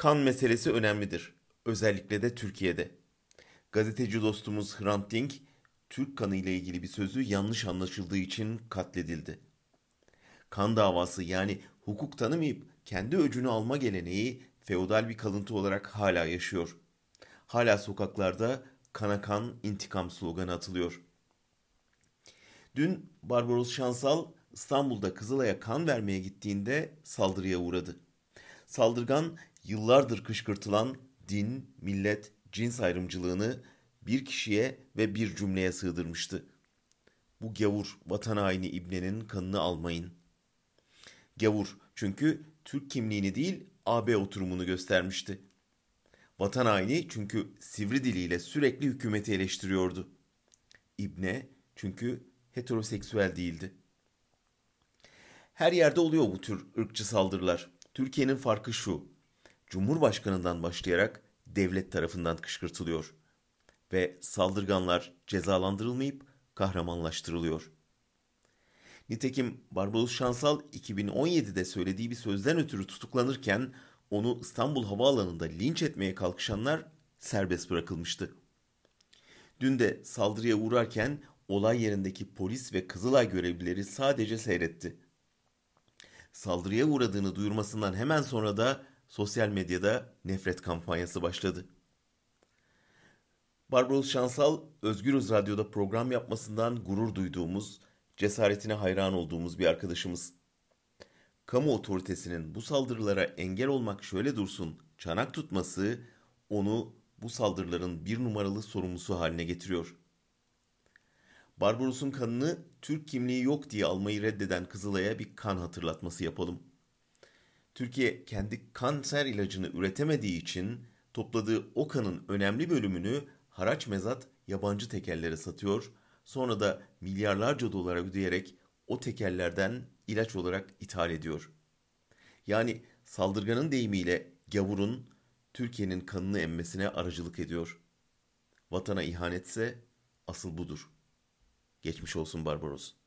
Kan meselesi önemlidir. Özellikle de Türkiye'de. Gazeteci dostumuz Hrant Dink, Türk kanı ile ilgili bir sözü yanlış anlaşıldığı için katledildi. Kan davası yani hukuk tanımayıp kendi öcünü alma geleneği feodal bir kalıntı olarak hala yaşıyor. Hala sokaklarda kana kan intikam sloganı atılıyor. Dün Barbaros Şansal İstanbul'da Kızılay'a kan vermeye gittiğinde saldırıya uğradı. Saldırgan yıllardır kışkırtılan din, millet, cins ayrımcılığını bir kişiye ve bir cümleye sığdırmıştı. Bu gavur vatan haini İbne'nin kanını almayın. Gavur çünkü Türk kimliğini değil AB oturumunu göstermişti. Vatan haini çünkü sivri diliyle sürekli hükümeti eleştiriyordu. İbne çünkü heteroseksüel değildi. Her yerde oluyor bu tür ırkçı saldırılar. Türkiye'nin farkı şu. Cumhurbaşkanından başlayarak devlet tarafından kışkırtılıyor ve saldırganlar cezalandırılmayıp kahramanlaştırılıyor. Nitekim Barbaros Şansal 2017'de söylediği bir sözden ötürü tutuklanırken onu İstanbul Havaalanı'nda linç etmeye kalkışanlar serbest bırakılmıştı. Dün de saldırıya uğrarken olay yerindeki polis ve Kızılay görevlileri sadece seyretti. Saldırıya uğradığını duyurmasından hemen sonra da sosyal medyada nefret kampanyası başladı. Barbaros Şansal, Özgürüz Radyo'da program yapmasından gurur duyduğumuz, cesaretine hayran olduğumuz bir arkadaşımız. Kamu otoritesinin bu saldırılara engel olmak şöyle dursun, çanak tutması onu bu saldırıların bir numaralı sorumlusu haline getiriyor. Barbaros'un kanını Türk kimliği yok diye almayı reddeden Kızılay'a bir kan hatırlatması yapalım. Türkiye kendi kanser ilacını üretemediği için topladığı o kanın önemli bölümünü haraç mezat yabancı tekerlere satıyor, sonra da milyarlarca dolara ödeyerek o tekerlerden ilaç olarak ithal ediyor. Yani saldırganın deyimiyle gavurun Türkiye'nin kanını emmesine aracılık ediyor. Vatana ihanetse asıl budur. Geçmiş olsun Barbaros.